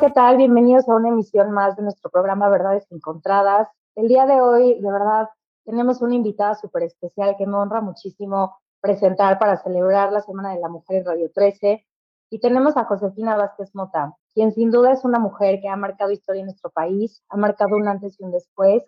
¿qué tal? Bienvenidos a una emisión más de nuestro programa Verdades Encontradas. El día de hoy, de verdad, tenemos una invitada súper especial que me honra muchísimo presentar para celebrar la Semana de la Mujer en Radio 13. Y tenemos a Josefina Vázquez Mota, quien sin duda es una mujer que ha marcado historia en nuestro país, ha marcado un antes y un después.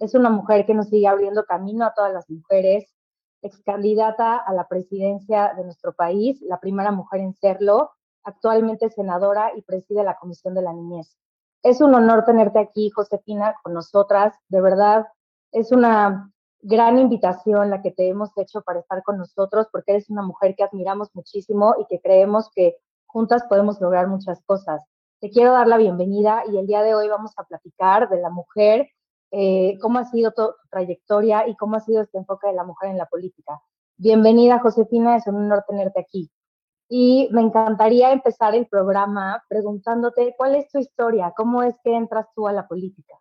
Es una mujer que nos sigue abriendo camino a todas las mujeres, ex candidata a la presidencia de nuestro país, la primera mujer en serlo, actualmente senadora y preside la Comisión de la Niñez. Es un honor tenerte aquí, Josefina, con nosotras. De verdad, es una gran invitación la que te hemos hecho para estar con nosotros, porque eres una mujer que admiramos muchísimo y que creemos que juntas podemos lograr muchas cosas. Te quiero dar la bienvenida y el día de hoy vamos a platicar de la mujer, eh, cómo ha sido tu, trayectoria y cómo ha sido este enfoque de la mujer en la política. Bienvenida, Josefina, es un honor tenerte aquí. Y me encantaría empezar el programa preguntándote cuál es tu historia, cómo es que entras tú a la política.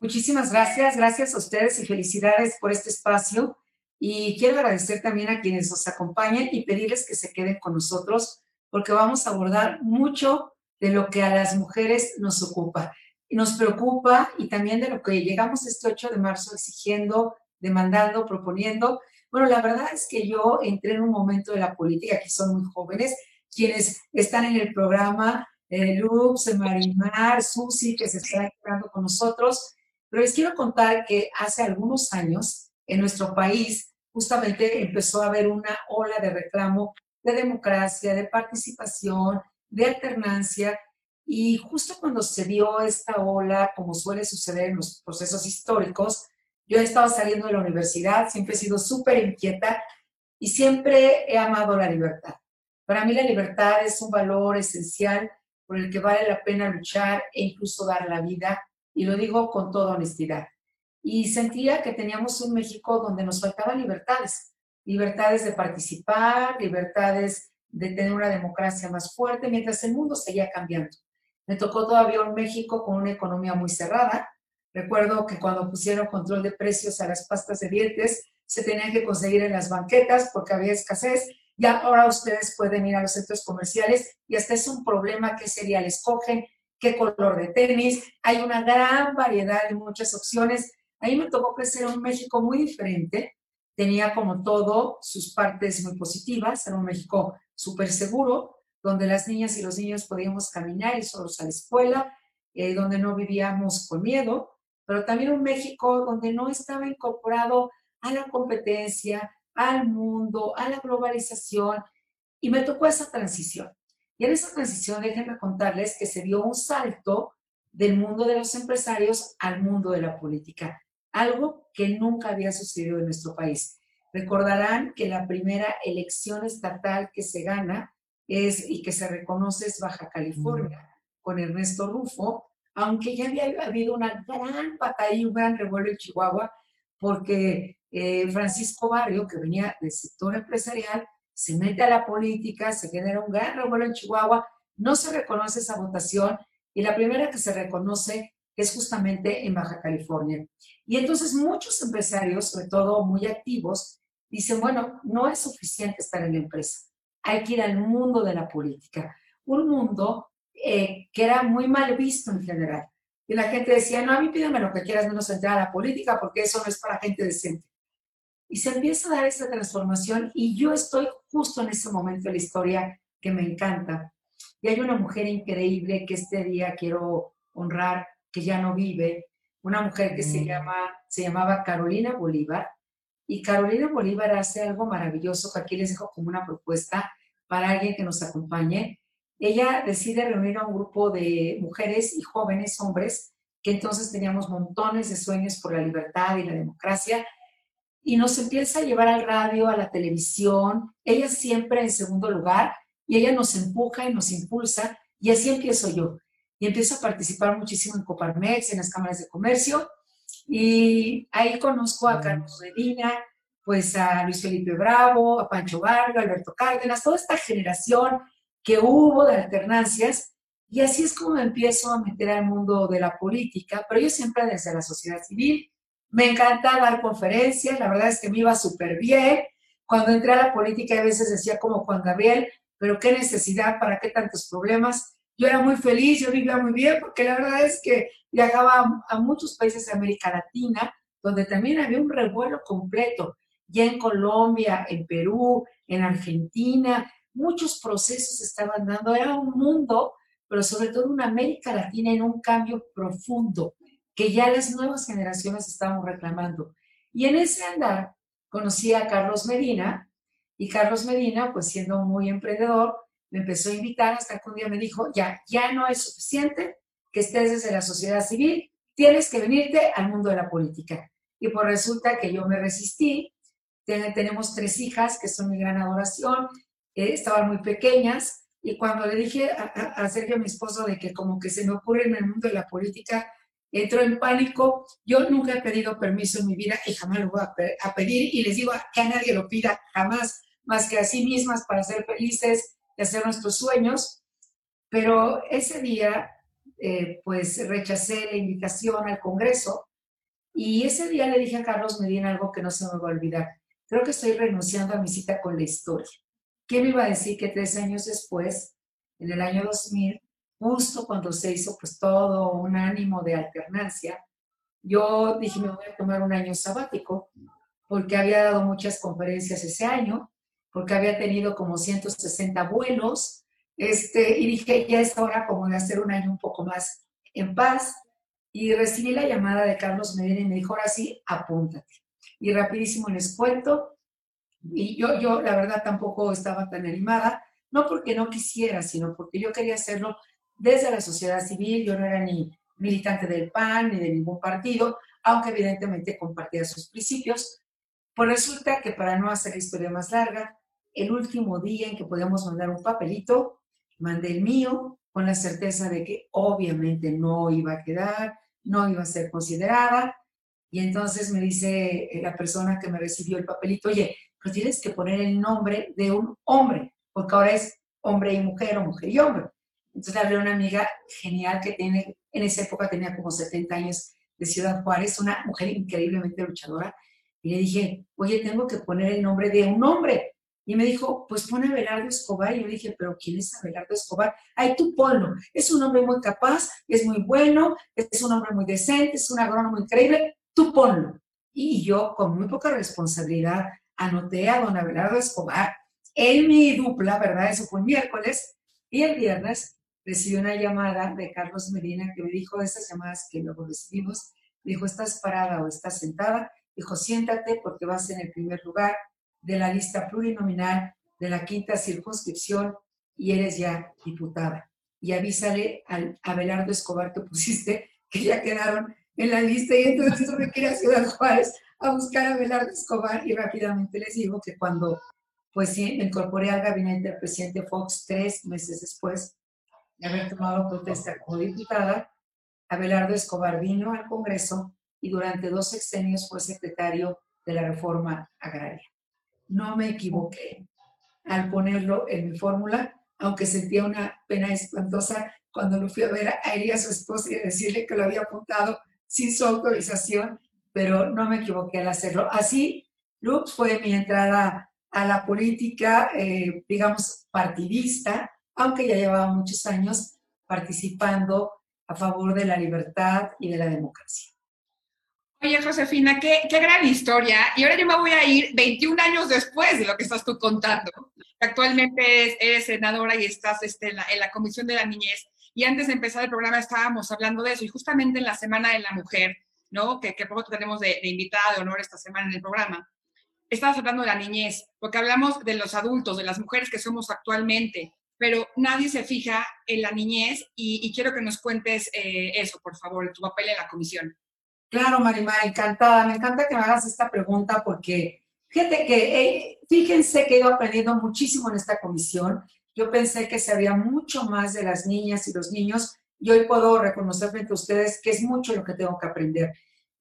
Muchísimas gracias, gracias a ustedes y felicidades por este espacio. Y quiero agradecer también a quienes nos acompañan y pedirles que se queden con nosotros porque vamos a abordar mucho de lo que a las mujeres nos ocupa. Nos preocupa y también de lo que llegamos este 8 de marzo exigiendo, demandando, proponiendo. Bueno, la verdad es que yo entré en un momento de la política, que son muy jóvenes, quienes están en el programa, eh, Marimar, Susi, que se están quedando con nosotros, pero les quiero contar que hace algunos años en nuestro país justamente empezó a haber una ola de reclamo de democracia, de participación, de alternancia. Y justo cuando se dio esta ola, como suele suceder en los procesos históricos, yo he estado saliendo de la universidad, siempre he sido súper inquieta y siempre he amado la libertad. Para mí la libertad es un valor esencial por el que vale la pena luchar e incluso dar la vida y lo digo con toda honestidad. Y sentía que teníamos un México donde nos faltaban libertades, libertades de participar, libertades de tener una democracia más fuerte, mientras el mundo seguía cambiando. Me tocó todavía un México con una economía muy cerrada. Recuerdo que cuando pusieron control de precios a las pastas de dientes, se tenían que conseguir en las banquetas porque había escasez. Y ahora ustedes pueden ir a los centros comerciales y hasta es un problema qué cereal escogen, qué color de tenis, hay una gran variedad de muchas opciones. Ahí me tocó crecer un México muy diferente, tenía como todo sus partes muy positivas, era un México súper seguro, donde las niñas y los niños podíamos caminar y solos a la escuela, eh, donde no vivíamos con miedo, pero también un México donde no estaba incorporado a la competencia, al mundo, a la globalización, y me tocó esa transición. Y en esa transición, déjenme contarles que se dio un salto del mundo de los empresarios al mundo de la política, algo que nunca había sucedido en nuestro país. Recordarán que la primera elección estatal que se gana es y que se reconoce es Baja California, con Ernesto Rufo, aunque ya había habido una gran batalla y un gran revuelo en Chihuahua, porque eh, Francisco Barrio, que venía del sector empresarial, se mete a la política, se genera un gran revuelo en Chihuahua, no se reconoce esa votación y la primera que se reconoce es justamente en Baja California. Y entonces muchos empresarios, sobre todo muy activos, dicen, bueno, no es suficiente estar en la empresa, hay que ir al mundo de la política, un mundo eh, que era muy mal visto en general. Y la gente decía, no, a mí pídeme lo que quieras menos entrar a la política porque eso no es para gente decente. Y se empieza a dar esa transformación y yo estoy justo en ese momento de la historia que me encanta. Y hay una mujer increíble que este día quiero honrar, que ya no vive, una mujer que se, mm. llama, se llamaba Carolina Bolívar. Y Carolina Bolívar hace algo maravilloso que aquí les dejo como una propuesta para alguien que nos acompañe. Ella decide reunir a un grupo de mujeres y jóvenes hombres que entonces teníamos montones de sueños por la libertad y la democracia y nos empieza a llevar al radio, a la televisión, ella siempre en segundo lugar, y ella nos empuja y nos impulsa, y así empiezo yo. Y empiezo a participar muchísimo en Coparmex, en las cámaras de comercio, y ahí conozco a Carlos Medina, pues a Luis Felipe Bravo, a Pancho Vargas, Alberto Cárdenas, toda esta generación que hubo de alternancias, y así es como empiezo a meter al mundo de la política, pero yo siempre desde la sociedad civil, me encanta dar conferencias, la verdad es que me iba súper bien. Cuando entré a la política a veces decía como Juan Gabriel, pero qué necesidad, para qué tantos problemas. yo era muy feliz, yo vivía muy bien, porque la verdad es que viajaba a, muchos países de América Latina, donde también había un revuelo completo, ya en Colombia, en Perú, en Argentina, muchos procesos estaban dando, era un mundo, pero sobre todo una América Latina en un cambio profundo, que ya las nuevas generaciones estaban reclamando. Y en ese andar conocí a Carlos Medina, y Carlos Medina, pues siendo muy emprendedor, me empezó a invitar hasta que un día me dijo, ya, ya no es suficiente que estés desde la sociedad civil, tienes que venirte al mundo de la política. Y pues resulta que yo me resistí, tenemos tres hijas que son mi gran adoración, estaban muy pequeñas, y cuando le dije a, a, Sergio, mi esposo, de que como que se me ocurre en el mundo de la política, entró en pánico. Yo nunca he pedido permiso en mi vida y jamás lo voy a, a pedir, y les digo que a nadie lo pida jamás, más que a sí mismas para ser felices y hacer nuestros sueños. Pero ese día, eh, pues rechacé la invitación al Congreso y ese día le dije a Carlos Medina algo que no se me va a olvidar. Creo que estoy renunciando a mi cita con la historia. ¿Quién iba a decir que tres años después, en el año 2000, justo cuando se hizo pues todo un ánimo de alternancia, yo dije me voy a tomar un año sabático porque había dado muchas conferencias ese año porque había tenido como 160 vuelos, este, y dije, ya es hora como de hacer un año un poco más en paz, y recibí la llamada de Carlos Medina y me dijo, ahora sí, apúntate. Y rapidísimo les cuento, y yo, yo la verdad tampoco estaba tan animada, no porque no quisiera, sino porque yo quería hacerlo desde la sociedad civil, yo no era ni militante del PAN ni de ningún partido, aunque evidentemente compartía sus principios. Pues resulta que para no hacer la historia más larga, el último día en que podíamos mandar un papelito, mandé el mío con la certeza de que obviamente no iba a quedar, no iba a ser considerada. Y entonces me dice la persona que me recibió el papelito, oye, pero tienes que poner el nombre de un hombre, porque ahora es hombre y mujer o mujer y hombre. Entonces hablé a una amiga genial que tiene, en esa época tenía como 70 años de Ciudad Juárez, una mujer increíblemente luchadora, y le dije, oye, tengo que poner el nombre de un hombre. Y me dijo, pues pone a Abelardo Escobar. Y yo dije, pero ¿quién es Abelardo Escobar? Ay, tú ponlo. Es un hombre muy capaz, es muy bueno, es un hombre muy decente, es un agrónomo increíble. Tú ponlo. Y yo, con muy poca responsabilidad, anoté a don Abelardo Escobar en mi dupla, ¿verdad? Eso fue el miércoles. Y el viernes recibí una llamada de Carlos Medina que me dijo, de esas llamadas que luego recibimos, dijo, ¿estás parada o estás sentada? Dijo, siéntate porque vas en el primer lugar de la lista plurinominal de la quinta circunscripción y eres ya diputada. Y avísale al Abelardo Escobar que pusiste que ya quedaron en la lista y entonces que ir a Ciudad Juárez a buscar a Abelardo Escobar y rápidamente les digo que cuando pues sí, me incorporé al gabinete del presidente Fox tres meses después de haber tomado protesta como diputada, Abelardo Escobar vino al Congreso y durante dos sexenios fue secretario de la reforma agraria. No me equivoqué al ponerlo en mi fórmula, aunque sentía una pena espantosa cuando lo fui a ver a él y a su esposa y decirle que lo había apuntado sin su autorización, pero no me equivoqué al hacerlo. Así, Lux fue mi entrada a la política, eh, digamos, partidista, aunque ya llevaba muchos años participando a favor de la libertad y de la democracia. Oye, Josefina, qué, qué, gran historia. Y ahora yo me voy a ir 21 años después de lo que estás tú contando. Actualmente eres, senadora y estás este, en, la, Comisión de la Niñez. Y antes de empezar el programa estábamos hablando de eso. Y justamente en la Semana de la Mujer, ¿no? Que, que poco tenemos de, de, invitada de honor esta semana en el programa. Estabas hablando de la niñez, porque hablamos de los adultos, de las mujeres que somos actualmente, pero nadie se fija en la niñez y, quiero que nos cuentes eh, eso, por favor, tu papel en la comisión. Claro, Marimar, encantada. Me encanta que me hagas esta pregunta porque fíjate que, eh, fíjense que he ido aprendiendo muchísimo en esta comisión. Yo pensé que sabía mucho más de las niñas y los niños y hoy puedo reconocer frente a ustedes que es mucho lo que tengo que aprender.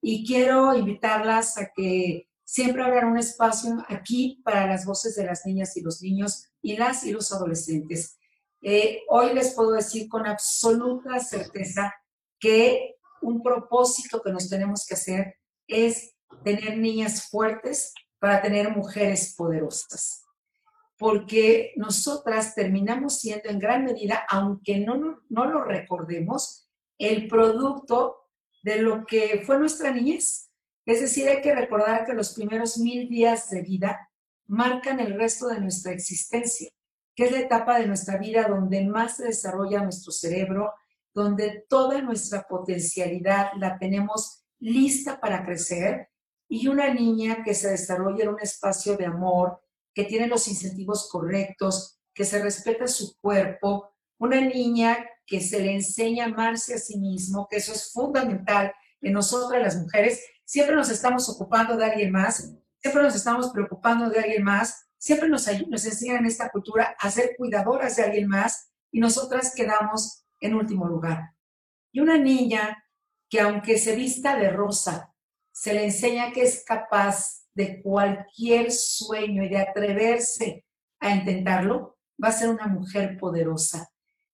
Y quiero invitarlas a que siempre habrá un espacio aquí para las voces de las niñas y los niños y las y los adolescentes. Eh, hoy les puedo decir con absoluta certeza que un propósito que nos tenemos que hacer es tener niñas fuertes para tener mujeres poderosas. Porque nosotras terminamos siendo en gran medida, aunque no, no, lo recordemos, el producto de lo que fue nuestra niñez. Es decir, hay que recordar que los primeros mil días de vida marcan el resto de nuestra existencia, que es la etapa de nuestra vida donde más se desarrolla nuestro cerebro, donde toda nuestra potencialidad la tenemos lista para crecer y una niña que se desarrolla en un espacio de amor, que tiene los incentivos correctos, que se respeta su cuerpo, una niña que se le enseña a amarse a sí mismo, que eso es fundamental en nosotras las mujeres, siempre nos estamos ocupando de alguien más, siempre nos estamos preocupando de alguien más, siempre nos, nos enseñan en esta cultura a ser cuidadoras de alguien más y nosotras quedamos en último lugar. Y una niña que aunque se vista de rosa, se le enseña que es capaz de cualquier sueño y de atreverse a intentarlo, va a ser una mujer poderosa.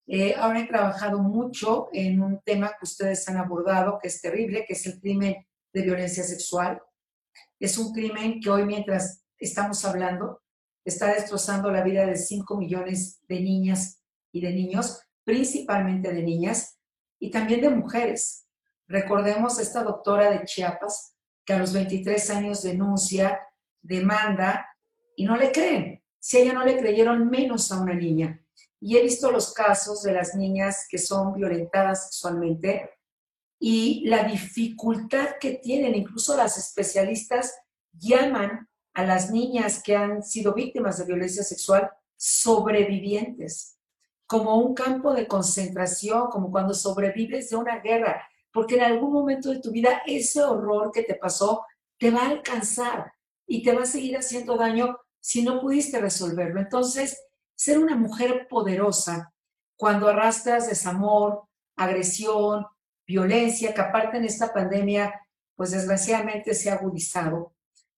Eh, ahora he trabajado mucho en un tema que ustedes han abordado, que es terrible, que es el crimen de violencia sexual. Es un crimen que hoy, mientras estamos hablando, está destrozando la vida de 5 millones de niñas y de niños, principalmente de niñas y también de mujeres. Recordemos esta doctora de Chiapas que a los 23 años denuncia, demanda y no le creen. Si a ella no le creyeron, menos a una niña. Y he visto los casos de las niñas que son violentadas sexualmente y la dificultad que tienen, incluso las especialistas llaman a las niñas que han sido víctimas de violencia sexual sobrevivientes, como un campo de concentración, como cuando sobrevives de una guerra, porque en algún momento de tu vida ese horror que te pasó te va a alcanzar y te va a seguir haciendo daño si no pudiste resolverlo. Entonces, ser una mujer poderosa cuando arrastras desamor, agresión, violencia, que aparte en esta pandemia, pues desgraciadamente se ha agudizado.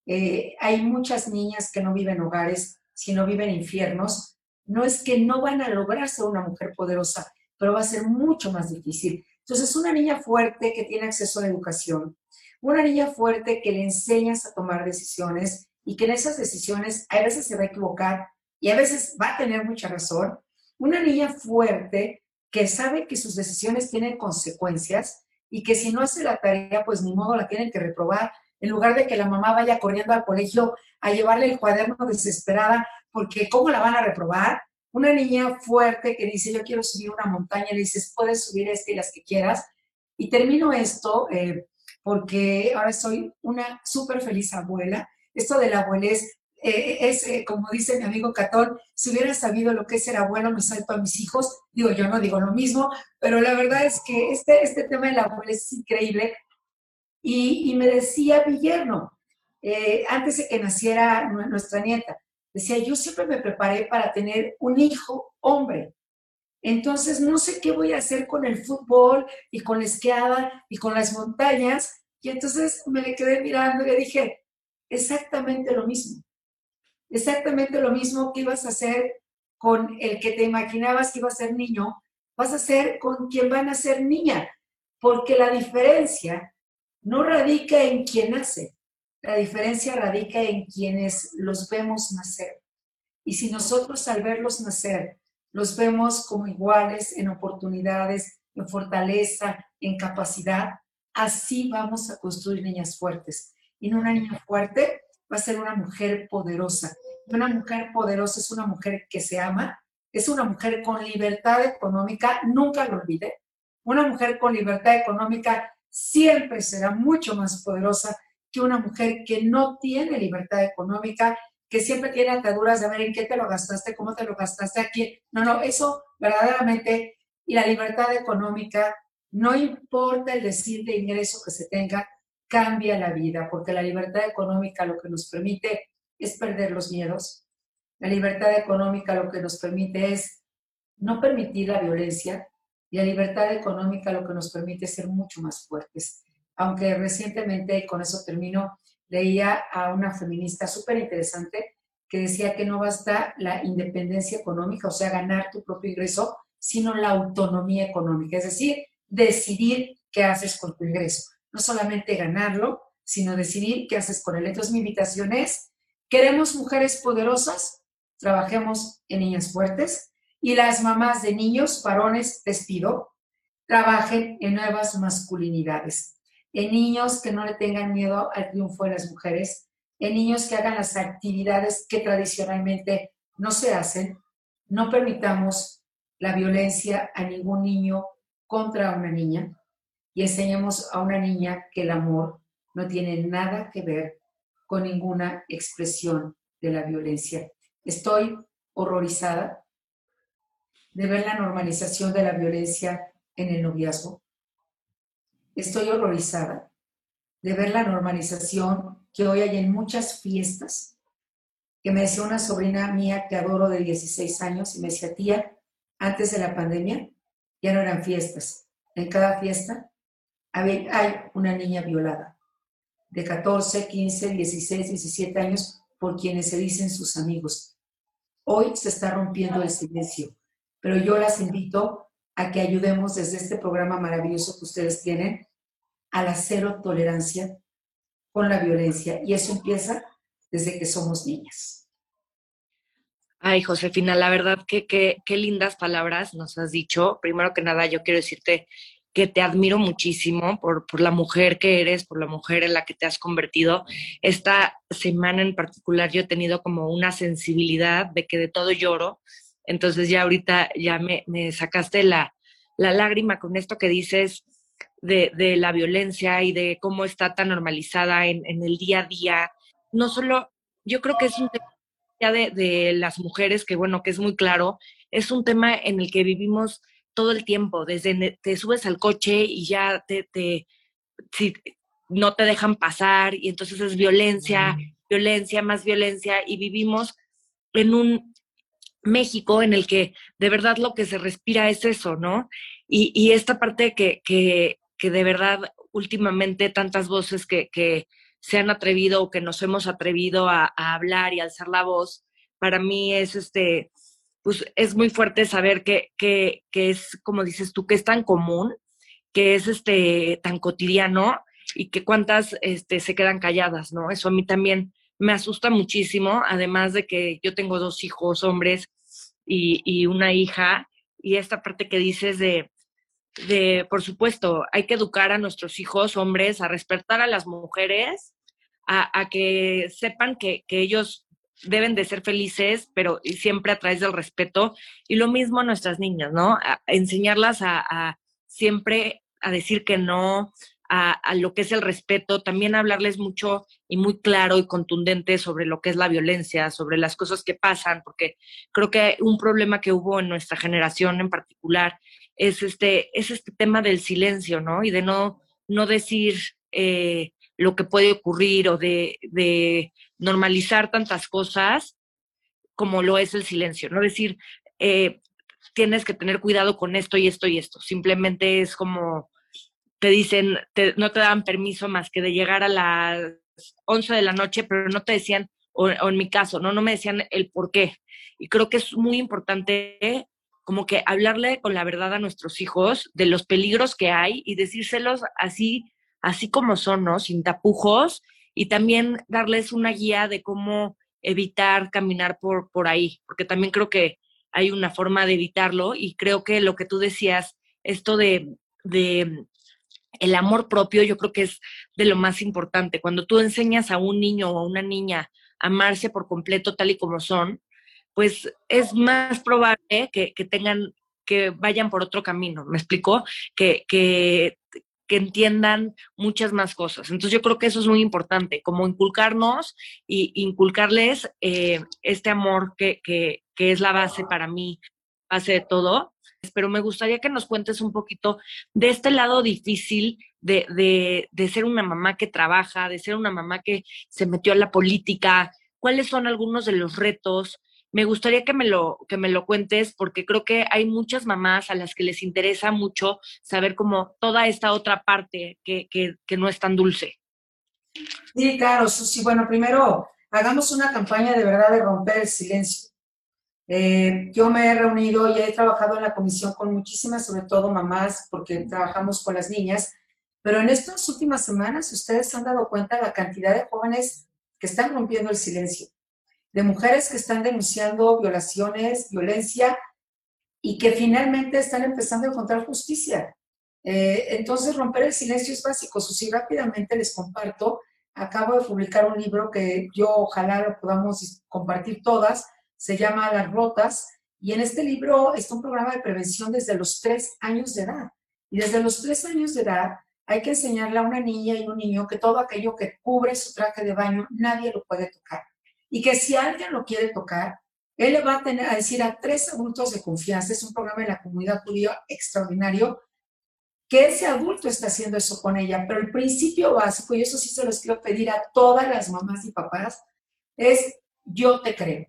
Eh, hay muchas niñas que no viven hogares, sino viven infiernos. No es que no van a lograr ser una mujer poderosa, pero va a ser mucho más difícil. Entonces, una niña fuerte que tiene acceso a la educación, una niña fuerte que le enseñas a tomar decisiones y que en esas decisiones a veces se va a equivocar y a veces va a tener mucha razón, una niña fuerte que sabe que sus decisiones tienen consecuencias y que si no hace la tarea, pues ni modo la tienen que reprobar, en lugar de que la mamá vaya corriendo al colegio a llevarle el cuaderno desesperada, porque ¿cómo la van a reprobar? Una niña fuerte que dice, yo quiero subir una montaña, le dices, puedes subir esta y las que quieras. Y termino esto eh, porque ahora soy una súper feliz abuela. Esto de la abuelez eh, es, eh, como dice mi amigo Catón, si hubiera sabido lo que es ser abuelo, me salto a mis hijos. Digo, yo no digo lo mismo, pero la verdad es que este, este tema de la abuelez es increíble. Y, y me decía Villerno, antes de que naciera nuestra nieta, Decía, yo siempre me preparé para tener un hijo hombre. Entonces, no sé qué voy a hacer con el fútbol y con la esquiada y con las montañas. Y entonces me le quedé mirando y le dije, exactamente lo mismo. Exactamente lo mismo que ibas a hacer con el que te imaginabas que iba a ser niño, vas a hacer con quien van a ser niña. Porque la diferencia no radica en quién nace, la diferencia radica en quienes los vemos nacer. Y si nosotros al verlos nacer los vemos como iguales en oportunidades, en fortaleza, en capacidad, así vamos a construir niñas fuertes. Y una niña fuerte va a ser una mujer poderosa. Y una mujer poderosa es una mujer que se ama, es una mujer con libertad económica, nunca lo olvide. Una mujer con libertad económica siempre será mucho más poderosa que una mujer que no tiene libertad económica, que siempre tiene ataduras de ver en qué te lo gastaste, cómo te lo gastaste aquí. No, no, eso verdaderamente, y la libertad económica, no importa el decir de ingreso que se tenga, cambia la vida, porque la libertad económica lo que nos permite es perder los miedos. La libertad económica lo que nos permite es no permitir la violencia y la libertad económica lo que nos permite es ser mucho más fuertes aunque recientemente, con eso termino, leía a una feminista súper interesante que decía que no basta la independencia económica, o sea, ganar tu propio ingreso, sino la autonomía económica, es decir, decidir qué haces con tu ingreso. No solamente ganarlo, sino decidir qué haces con él. Entonces, mi invitación es, ¿queremos mujeres poderosas? trabajemos en niñas fuertes y las mamás de niños, varones, les pido, trabajen en nuevas masculinidades, en niños que no le tengan miedo al triunfo de las mujeres, en niños que hagan las actividades que tradicionalmente no se hacen. No permitamos la violencia a ningún niño contra una niña y enseñemos a una niña que el amor no tiene nada que ver con ninguna expresión de la violencia. Estoy horrorizada de ver la normalización de la violencia en el noviazgo. Estoy horrorizada de ver la normalización que hoy hay en muchas fiestas, que me decía una sobrina mía que adoro de 16 años y me decía, tía, antes de la pandemia ya no eran fiestas. En cada fiesta hay una niña violada de 14, 15, 16, 17 años por quienes se dicen sus amigos. Hoy se está rompiendo el silencio, pero yo las invito a que ayudemos desde este programa maravilloso que ustedes tienen a la cero tolerancia con la violencia. Y eso empieza desde que somos niñas. Ay, Josefina, la verdad que qué lindas palabras nos has dicho. Primero que nada, yo quiero decirte que te admiro muchísimo por, por, la mujer que eres, por la mujer en la que te has convertido. Esta semana en particular yo he tenido como una sensibilidad de que de todo lloro. Entonces ya ahorita ya me, me sacaste la, la, lágrima con esto que dices de, de, la violencia y de cómo está tan normalizada en, en, el día a día. No solo, yo creo que es un tema de, de las mujeres, que bueno, que es muy claro, es un tema en el que vivimos todo el tiempo, desde te subes al coche y ya te, te si no te dejan pasar y entonces es violencia, violencia, más violencia y vivimos en un México en el que de verdad lo que se respira es eso, ¿no? Y, y esta parte que, que, que, de verdad últimamente tantas voces que, que se han atrevido o que nos hemos atrevido a, hablar y alzar la voz, para mí es este, pues es muy fuerte saber que, que, que, es, como dices tú, que es tan común, que es este, tan cotidiano y que cuántas este, se quedan calladas, ¿no? Eso a mí también me asusta muchísimo, además de que yo tengo dos hijos hombres y, y una hija, y esta parte que dices de, de, por supuesto, hay que educar a nuestros hijos hombres a respetar a las mujeres, a, que sepan que, ellos deben de ser felices, pero siempre a través del respeto. Y lo mismo a nuestras niñas, ¿no? Enseñarlas a, siempre a decir que no, a, lo que es el respeto, también hablarles mucho y muy claro y contundente sobre lo que es la violencia, sobre las cosas que pasan, porque creo que un problema que hubo en nuestra generación en particular es este, es este tema del silencio, ¿no? Y de no, no decir eh, lo que puede ocurrir o de, de normalizar tantas cosas como lo es el silencio, no decir, eh, tienes que tener cuidado con esto y esto y esto, simplemente es como te dicen, no te dan permiso más que de llegar a las 11 de la noche, pero no te decían, o, en mi caso, ¿no? no me decían el por qué. Y creo que es muy importante como que hablarle con la verdad a nuestros hijos de los peligros que hay y decírselos así, así como son, ¿no? Sin tapujos y también darles una guía de cómo evitar caminar por, por ahí, porque también creo que hay una forma de evitarlo y creo que lo que tú decías, esto de, de el amor propio, yo creo que es de lo más importante. Cuando tú enseñas a un niño o a una niña a amarse por completo tal y como son, pues es más probable que, tengan, que vayan por otro camino, ¿me explicó? Que, que, que entiendan muchas más cosas. Entonces yo creo que eso es muy importante, como inculcarnos y inculcarles eh, este amor que, que, que, es la base para mí, base de todo. Pero me gustaría que nos cuentes un poquito de este lado difícil de, de, de ser una mamá que trabaja, de ser una mamá que se metió a la política, cuáles son algunos de los retos, me gustaría que me lo, que me lo cuentes porque creo que hay muchas mamás a las que les interesa mucho saber como toda esta otra parte que, que, no es tan dulce. Sí, claro, Susi. Bueno, primero hagamos una campaña de verdad de romper el silencio. Eh, yo me he reunido y he trabajado en la comisión con muchísimas, sobre todo mamás, porque trabajamos con las niñas, pero en estas últimas semanas ustedes se han dado cuenta de la cantidad de jóvenes que están rompiendo el silencio de mujeres que están denunciando violaciones, violencia y que finalmente están empezando a encontrar justicia. Eh, entonces, romper el silencio es básico. Susi, rápidamente les comparto. Acabo de publicar un libro que yo ojalá lo podamos compartir todas. Se llama Las Rotas. Y en este libro está un programa de prevención desde los tres años de edad. Y desde los tres años de edad hay que enseñarle a una niña y un niño que todo aquello que cubre su traje de baño, nadie lo puede tocar. Y que si alguien lo quiere tocar, él le va a tener a decir a tres adultos de confianza, es un programa de la comunidad judía extraordinario, que ese adulto está haciendo eso con ella. Pero el principio básico, y eso sí se los quiero pedir a todas las mamás y papás, es yo te creo.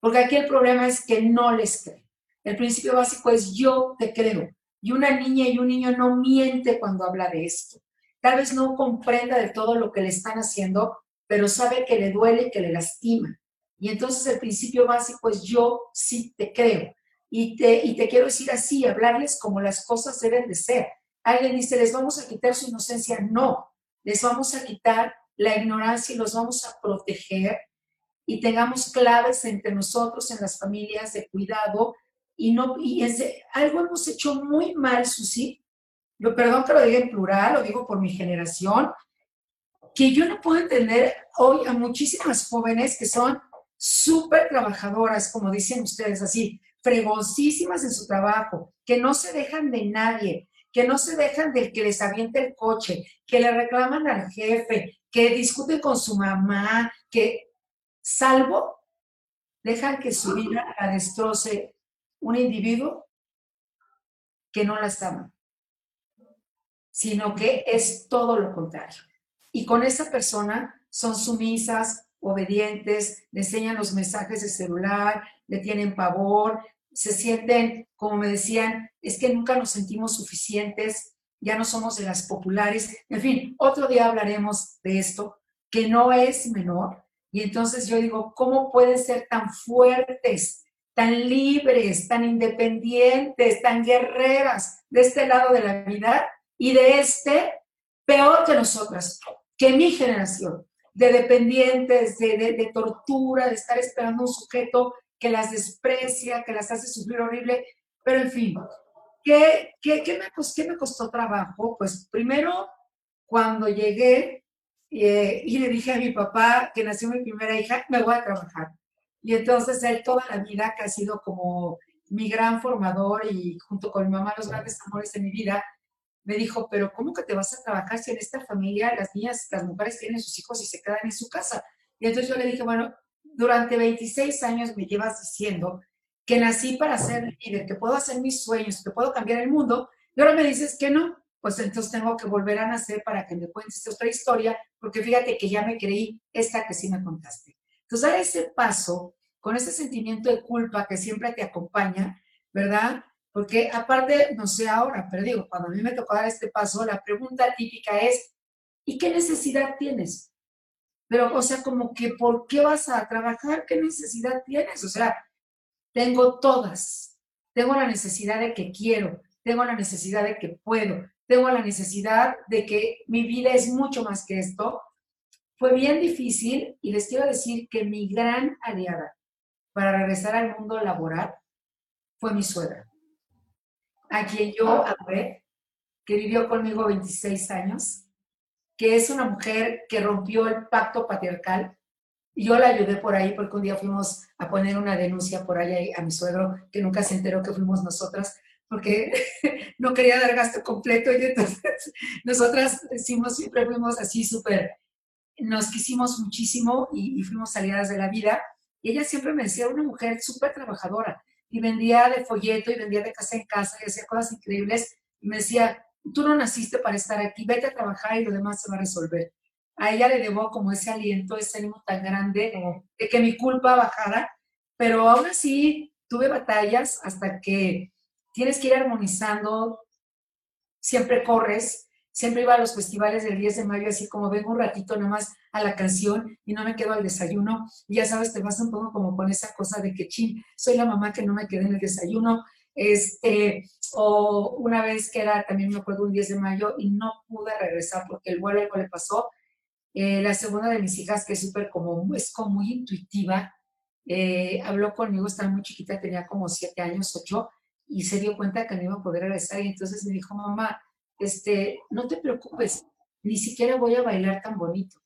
Porque aquí el problema es que no les creo. El principio básico es yo te creo. Y una niña y un niño no miente cuando habla de esto. Tal vez no comprenda de todo lo que le están haciendo, pero sabe que le duele, que le lastima. Y entonces el principio básico es yo sí te creo. Y te, y te quiero decir así, hablarles como las cosas deben de ser. Alguien dice, les vamos a quitar su inocencia. No, les vamos a quitar la ignorancia y los vamos a proteger y tengamos claves entre nosotros en las familias de cuidado y no y algo hemos hecho muy mal, Susi. Yo perdón que lo diga en plural, lo digo por mi generación, que yo no puedo entender hoy a muchísimas jóvenes que son súper trabajadoras, como dicen ustedes, así, fregoncísimas en su trabajo, que no se dejan de nadie, que no se dejan del que les aviente el coche, que le reclaman al jefe, que discuten con su mamá, que salvo dejan que su vida la destroce un individuo que no las ama, sino que es todo lo contrario. Y con esa persona son sumisas, obedientes, le enseñan los mensajes de celular, le tienen pavor, se sienten, como me decían, es que nunca nos sentimos suficientes, ya no somos de las populares. En fin, otro día hablaremos de esto, que no es menor. Y entonces yo digo, ¿cómo pueden ser tan fuertes tan libres, tan independientes, tan guerreras de este lado de la vida y de este peor que nosotras, que mi generación, de dependientes, de, tortura, de estar esperando un sujeto que las desprecia, que las hace sufrir horrible, pero en fin, ¿qué, qué, qué, me, qué me costó trabajo? Pues primero, cuando llegué eh, y le dije a mi papá que nació mi primera hija, me voy a trabajar. Y entonces él toda la vida, que ha sido como mi gran formador y junto con mi mamá los grandes amores de mi vida, me dijo, pero ¿cómo que te vas a trabajar si en esta familia las niñas, las mujeres tienen sus hijos y se quedan en su casa? Y entonces yo le dije, bueno, durante 26 años me llevas diciendo que nací para ser líder, que puedo hacer mis sueños, que puedo cambiar el mundo, y ahora me dices que no, pues entonces tengo que volver a nacer para que me cuentes otra historia, porque fíjate que ya me creí esta que sí me contaste. Entonces, dar ese paso con ese sentimiento de culpa que siempre te acompaña, ¿verdad? Porque aparte, no sé ahora, pero digo, cuando a mí me tocó dar este paso, la pregunta típica es, ¿y qué necesidad tienes? Pero, o sea, como que, ¿por qué vas a trabajar? ¿Qué necesidad tienes? O sea, tengo todas. Tengo la necesidad de que quiero, tengo la necesidad de que puedo, tengo la necesidad de que mi vida es mucho más que esto, fue bien difícil y les quiero decir que mi gran aliada para regresar al mundo laboral fue mi suegra, a quien yo adoré, que vivió conmigo 26 años, que es una mujer que rompió el pacto patriarcal. Y yo la ayudé por ahí porque un día fuimos a poner una denuncia por ahí a mi suegro, que nunca se enteró que fuimos nosotras, porque no quería dar gasto completo. Y entonces nosotras decimos, siempre fuimos así súper nos quisimos muchísimo y, fuimos aliadas de la vida. Y ella siempre me decía, una mujer súper trabajadora y vendía de folleto y vendía de casa en casa y hacía cosas increíbles. Y me decía, tú no naciste para estar aquí, vete a trabajar y lo demás se va a resolver. A ella le debo como ese aliento, ese ánimo tan grande de que mi culpa bajara, pero aún así tuve batallas hasta que tienes que ir armonizando, siempre corres, Siempre iba a los festivales del 10 de mayo, así como vengo un ratito nomás a la canción y no me quedo al desayuno. Ya sabes, te vas un poco como con esa cosa de que, chin, soy la mamá que no me quedé en el desayuno. Este, o una vez que era, también me acuerdo, un 10 de mayo y no pude regresar porque el vuelo algo le pasó. Eh, la segunda de mis hijas, que es súper como, es como muy intuitiva, eh, habló conmigo, estaba muy chiquita, tenía como siete años, ocho, y se dio cuenta que no iba a poder regresar. Y entonces me dijo, mamá, este, no te preocupes, ni siquiera voy a bailar tan bonito.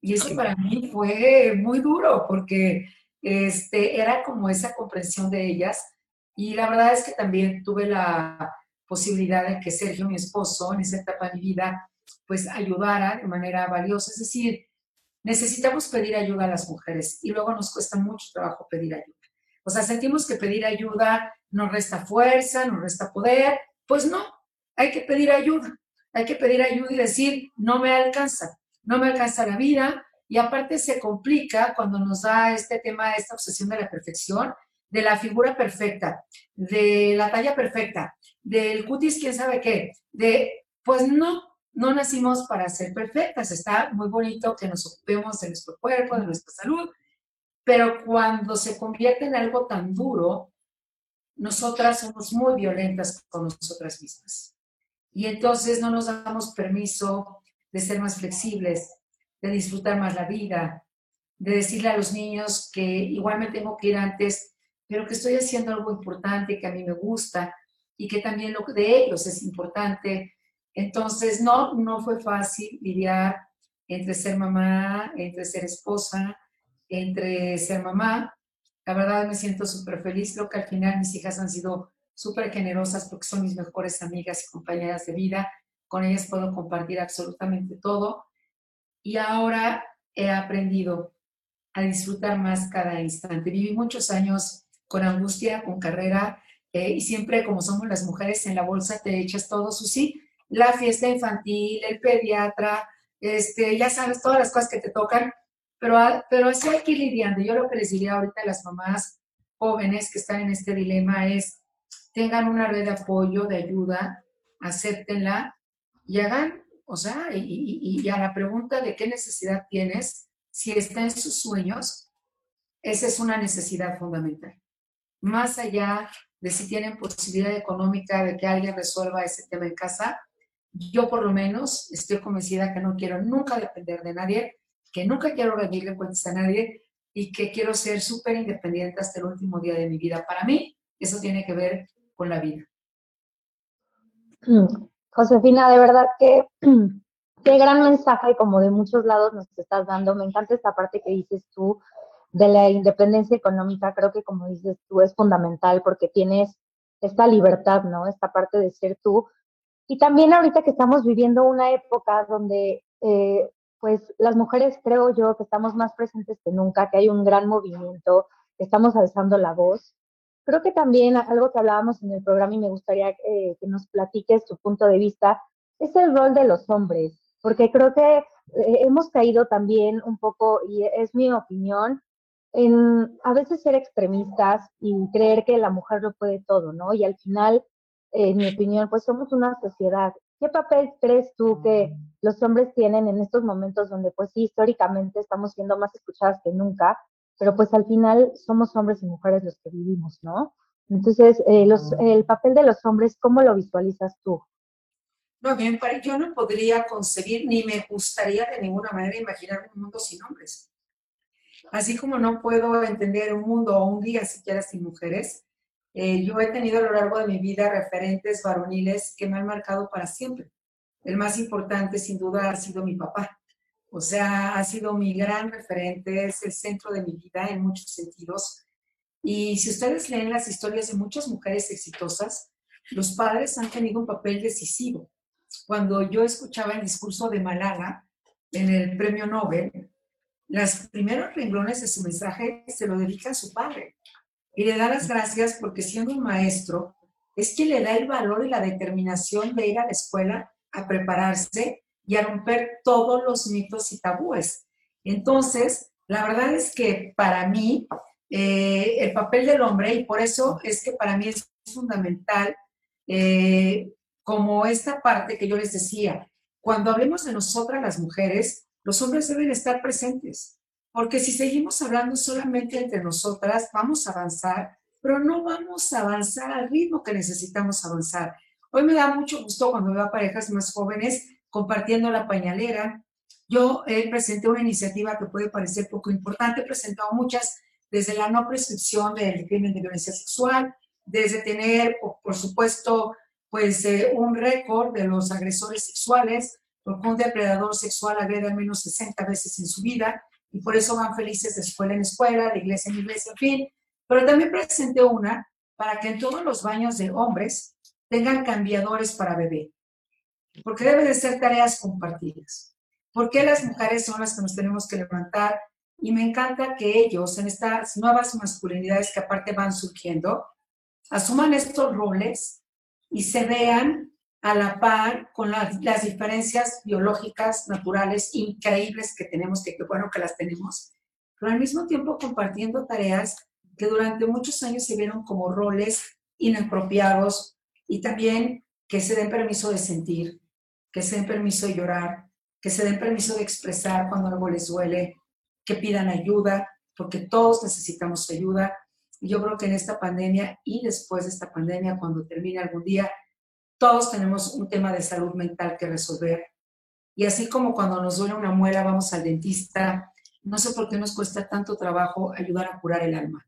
Y eso para mí fue muy duro porque este, era como esa comprensión de ellas. Y la verdad es que también tuve la posibilidad de que Sergio, mi esposo, en esa etapa de mi vida, pues ayudara de manera valiosa. Es decir, necesitamos pedir ayuda a las mujeres y luego nos cuesta mucho trabajo pedir ayuda. O sea, sentimos que pedir ayuda nos resta fuerza, nos resta poder. Pues no, hay que pedir ayuda. Hay que pedir ayuda y decir, no me alcanza, no me alcanza la vida. Y aparte se complica cuando nos da este tema, esta obsesión de la perfección, de la figura perfecta, de la talla perfecta, del cutis, quién sabe qué, de, pues no, no nacimos para ser perfectas. Está muy bonito que nos ocupemos de nuestro cuerpo, de nuestra salud, pero cuando se convierte en algo tan duro, nosotras somos muy violentas con nosotras mismas. Y entonces no nos damos permiso de ser más flexibles, de disfrutar más la vida, de decirle a los niños que igual me tengo que ir antes, pero que estoy haciendo algo importante, que a mí me gusta y que también lo de ellos es importante. Entonces, no, no fue fácil lidiar entre ser mamá, entre ser esposa, entre ser mamá. La verdad me siento súper feliz. Creo que al final mis hijas han sido súper generosas porque son mis mejores amigas y compañeras de vida. Con ellas puedo compartir absolutamente todo. Y ahora he aprendido a disfrutar más cada instante. Viví muchos años con angustia, con carrera, eh, y siempre como somos las mujeres en la bolsa te echas todo, sí, la fiesta infantil, el pediatra, este, ya sabes, todas las cosas que te tocan, pero, pero eso hay que ir lidiando. Yo lo que les diría ahorita a las mamás jóvenes que están en este dilema es, tengan una red de apoyo, de ayuda, acéptenla y hagan, o sea, y, y, a la pregunta de qué necesidad tienes, si está en sus sueños, esa es una necesidad fundamental. Más allá de si tienen posibilidad económica de que alguien resuelva ese tema en casa, yo por lo menos estoy convencida que no quiero nunca depender de nadie, que nunca quiero rendirle cuentas a nadie y que quiero ser súper independiente hasta el último día de mi vida. Para mí, eso tiene que ver con la vida. Mm. Josefina, de verdad que qué gran mensaje, como de muchos lados nos estás dando. Me encanta esta parte que dices tú de la independencia económica. Creo que, como dices tú, es fundamental porque tienes esta libertad, ¿no? Esta parte de ser tú. Y también ahorita que estamos viviendo una época donde, eh, pues, las mujeres creo yo que estamos más presentes que nunca, que hay un gran movimiento, estamos alzando la voz. Creo que también algo que hablábamos en el programa y me gustaría eh, que nos platiques tu punto de vista, es el rol de los hombres, porque creo que eh, hemos caído también un poco, y es mi opinión, en a veces ser extremistas y creer que la mujer lo puede todo, ¿no? Y al final en mi opinión, pues somos una sociedad. ¿Qué papel crees tú que los hombres tienen en estos momentos donde, pues sí, históricamente estamos siendo más escuchadas que nunca, pero pues al final somos hombres y mujeres los que vivimos, ¿no? Entonces, eh, los, el papel de los hombres, ¿cómo lo visualizas tú? No, bien, yo no podría concebir ni me gustaría de ninguna manera imaginar un mundo sin hombres. Así como no puedo entender un mundo o un día siquiera sin mujeres, eh, yo he tenido a lo largo de mi vida referentes varoniles que me han marcado para siempre. El más importante, sin duda, ha sido mi papá. O sea, ha sido mi gran referente, es el centro de mi vida en muchos sentidos. Y si ustedes leen las historias de muchas mujeres exitosas, los padres han tenido un papel decisivo. Cuando yo escuchaba el discurso de Malala en el premio Nobel, los primeros renglones de su mensaje se lo dedica a su padre y le da las gracias porque siendo un maestro es quien le da el valor y la determinación de ir a la escuela a prepararse y a romper todos los mitos y tabúes. Entonces, la verdad es que para mí eh, el papel del hombre, y por eso es que para mí es fundamental, eh, como esta parte que yo les decía, cuando hablemos de nosotras las mujeres, los hombres deben estar presentes. Porque si seguimos hablando solamente entre nosotras, vamos a avanzar, pero no vamos a avanzar al ritmo que necesitamos avanzar. Hoy me da mucho gusto cuando veo a parejas más jóvenes compartiendo la pañalera. Yo eh, presenté una iniciativa que puede parecer poco importante, he presentado muchas, desde la no prescripción del crimen de violencia sexual, desde tener, por supuesto, pues eh, un récord de los agresores sexuales, porque un depredador sexual agrede al menos 60 veces en su vida y por eso van felices de escuela en escuela, de iglesia en iglesia, en fin. Pero también presenté una para que en todos los baños de hombres tengan cambiadores para bebé, porque deben de ser tareas compartidas. Porque las mujeres son las que nos tenemos que levantar y me encanta que ellos en estas nuevas masculinidades que aparte van surgiendo, asuman estos roles y se vean a la par con las, diferencias biológicas, naturales, increíbles que tenemos, que qué bueno que las tenemos, pero al mismo tiempo compartiendo tareas que durante muchos años se vieron como roles inapropiados y también que se den permiso de sentir, que se den permiso de llorar, que se den permiso de expresar cuando algo les duele, que pidan ayuda, porque todos necesitamos ayuda. Y yo creo que en esta pandemia y después de esta pandemia, cuando termine algún día, todos tenemos un tema de salud mental que resolver. Y así como cuando nos duele una muela, vamos al dentista, no sé por qué nos cuesta tanto trabajo ayudar a curar el alma.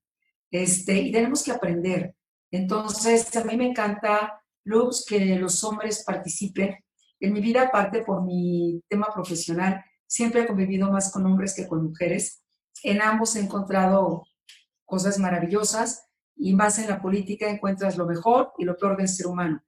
Este, y tenemos que aprender. Entonces, a mí me encanta, Luz, que los hombres participen. En mi vida, aparte por mi tema profesional, siempre he convivido más con hombres que con mujeres. En ambos he encontrado cosas maravillosas y más en la política encuentras lo mejor y lo peor del ser humano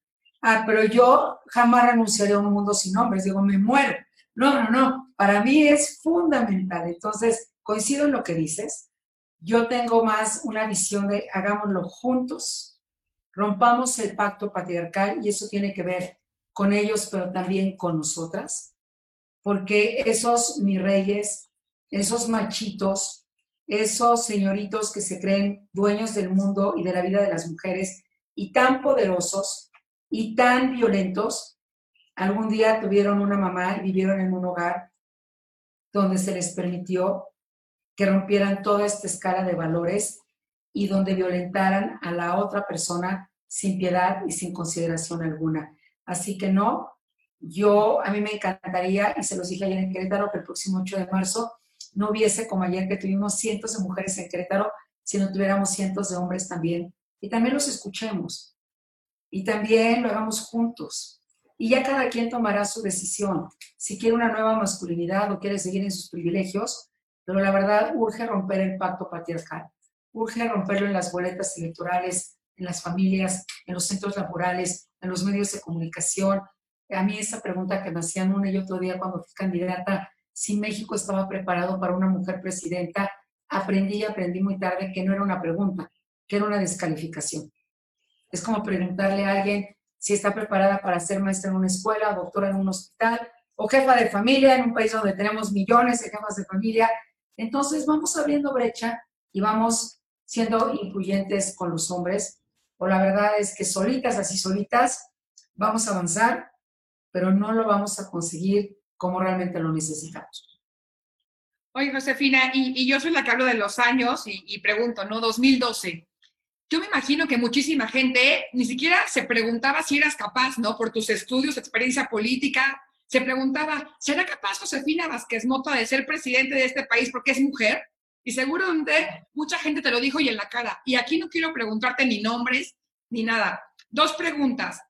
ah, pero yo jamás renunciaré a un mundo sin hombres, digo, me muero. No, no, no, para mí es fundamental. Entonces, coincido en lo que dices. Yo tengo más una visión de hagámoslo juntos, rompamos el pacto patriarcal y eso tiene que ver con ellos, pero también con nosotras, porque esos mis reyes, esos machitos, esos señoritos que se creen dueños del mundo y de la vida de las mujeres y tan poderosos, y tan violentos, algún día tuvieron una mamá y vivieron en un hogar donde se les permitió que rompieran toda esta escala de valores y donde violentaran a la otra persona sin piedad y sin consideración alguna. Así que no, yo a mí me encantaría, y se los dije ayer en Querétaro, que el próximo 8 de marzo no hubiese como ayer que tuvimos cientos de mujeres en Querétaro, si no tuviéramos cientos de hombres también. Y también los escuchemos y también lo hagamos juntos. Y ya cada quien tomará su decisión, si quiere una nueva masculinidad o quiere seguir en sus privilegios, pero la verdad urge romper el pacto patriarcal, urge romperlo en las boletas electorales, en las familias, en los centros laborales, en los medios de comunicación. A mí esa pregunta que me hacían una y otro día cuando fui candidata, si México estaba preparado para una mujer presidenta, aprendí y aprendí muy tarde que no era una pregunta, que era una descalificación. Es como preguntarle a alguien si está preparada para ser maestra en una escuela, doctora en un hospital o jefa de familia en un país donde tenemos millones de jefas de familia. Entonces vamos abriendo brecha y vamos siendo influyentes con los hombres. O la verdad es que solitas, así solitas, vamos a avanzar, pero no lo vamos a conseguir como realmente lo necesitamos. Oye, Josefina, y, yo soy la que hablo de los años y, y pregunto, ¿no? 2012 yo me imagino que muchísima gente ni siquiera se preguntaba si eras capaz, ¿no? Por tus estudios, experiencia política, se preguntaba, ¿será capaz Josefina Vázquez Mota de ser presidente de este país porque es mujer? Y seguramente mucha gente te lo dijo y en la cara. Y aquí no quiero preguntarte ni nombres ni nada. Dos preguntas.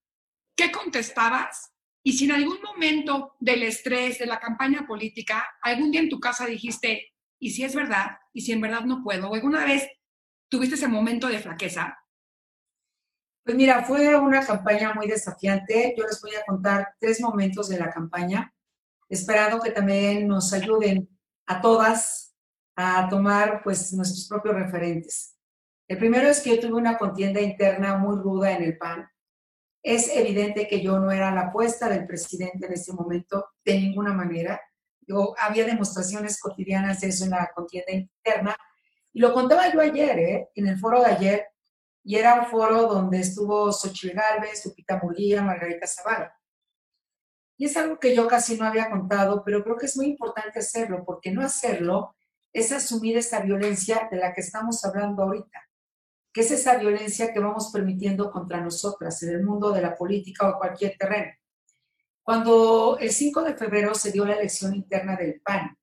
¿Qué contestabas? Y si en algún momento del estrés de la campaña política, algún día en tu casa dijiste, ¿y si es verdad? ¿Y si en verdad no puedo? ¿O alguna vez ¿Tuviste ese momento de flaqueza? Pues mira, fue una campaña muy desafiante. Yo les voy a contar tres momentos de la campaña, esperando que también nos ayuden a todas a tomar pues nuestros propios referentes. El primero es que yo tuve una contienda interna muy ruda en el PAN. Es evidente que yo no era la apuesta del presidente en ese momento de ninguna manera. Yo había demostraciones cotidianas de eso en la contienda interna, y lo contaba yo ayer, ¿eh? en el foro de ayer, y era un foro donde estuvo Xochitl Galvez, Lupita Murguía, Margarita Zavala. Y es algo que yo casi no había contado, pero creo que es muy importante hacerlo, porque no hacerlo es asumir esa violencia de la que estamos hablando ahorita, que es esa violencia que vamos permitiendo contra nosotras en el mundo de la política o cualquier terreno. Cuando el 5 de febrero se dio la elección interna del PAN,